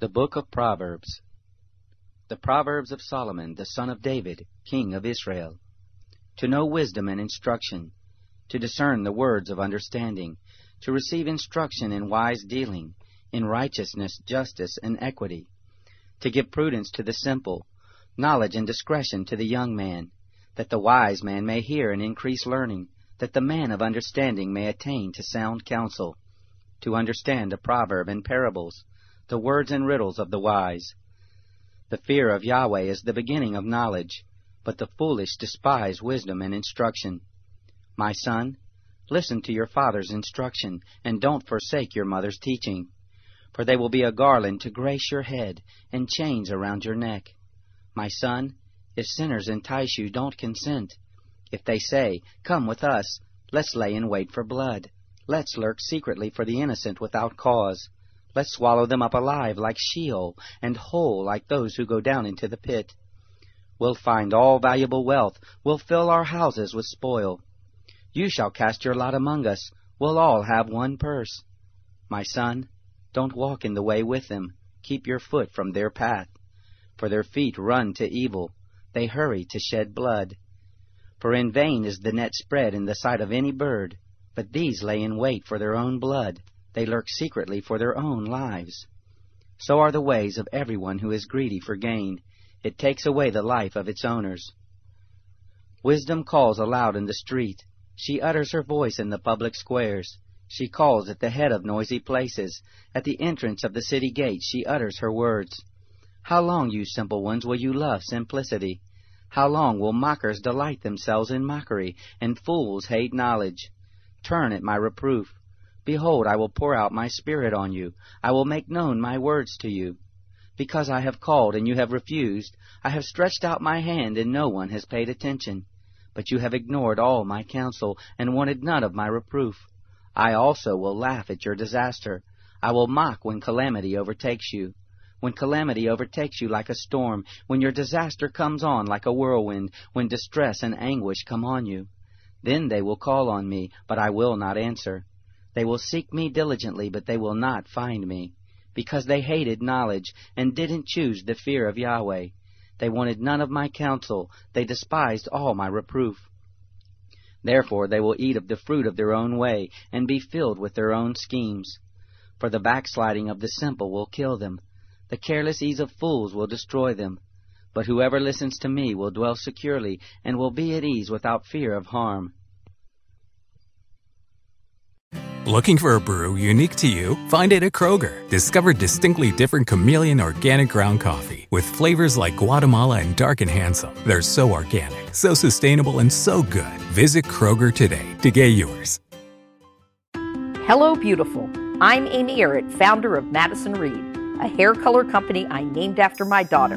The Book of Proverbs The Proverbs of Solomon, the son of David, king of Israel. To know wisdom and instruction, to discern the words of understanding, to receive instruction in wise dealing, in righteousness, justice, and equity, to give prudence to the simple, knowledge and discretion to the young man, that the wise man may hear and increase learning, that the man of understanding may attain to sound counsel, to understand a proverb and parables, the words and riddles of the wise. The fear of Yahweh is the beginning of knowledge, but the foolish despise wisdom and instruction. My son, listen to your father's instruction, and don't forsake your mother's teaching, for they will be a garland to grace your head and chains around your neck. My son, if sinners entice you, don't consent. If they say, Come with us, let's lay in wait for blood. Let's lurk secretly for the innocent without cause. Let's swallow them up alive like Sheol, and whole like those who go down into the pit. We'll find all valuable wealth, we'll fill our houses with spoil. You shall cast your lot among us, we'll all have one purse. My son, don't walk in the way with them, keep your foot from their path. For their feet run to evil, they hurry to shed blood. For in vain is the net spread in the sight of any bird, but these lay in wait for their own blood. They lurk secretly for their own lives. So are the ways of everyone who is greedy for gain. It takes away the life of its owners. Wisdom calls aloud in the street. She utters her voice in the public squares. She calls at the head of noisy places. At the entrance of the city gate she utters her words. How long, you simple ones, will you love simplicity? How long will mockers delight themselves in mockery, and fools hate knowledge? Turn at my reproof. Behold, I will pour out my Spirit on you. I will make known my words to you. Because I have called and you have refused, I have stretched out my hand and no one has paid attention. But you have ignored all my counsel and wanted none of my reproof. I also will laugh at your disaster. I will mock when calamity overtakes you. When calamity overtakes you like a storm, when your disaster comes on like a whirlwind, when distress and anguish come on you. Then they will call on me, but I will not answer. They will seek me diligently, but they will not find me, because they hated knowledge and didn't choose the fear of Yahweh. They wanted none of my counsel, they despised all my reproof. Therefore they will eat of the fruit of their own way, and be filled with their own schemes. For the backsliding of the simple will kill them, the careless ease of fools will destroy them. But whoever listens to me will dwell securely, and will be at ease without fear of harm. Looking for a brew unique to you? Find it at Kroger. Discover distinctly different chameleon organic ground coffee with flavors like Guatemala and Dark and Handsome. They're so organic, so sustainable, and so good. Visit Kroger today to get yours. Hello, beautiful. I'm Amy Errett, founder of Madison Reed, a hair color company I named after my daughter.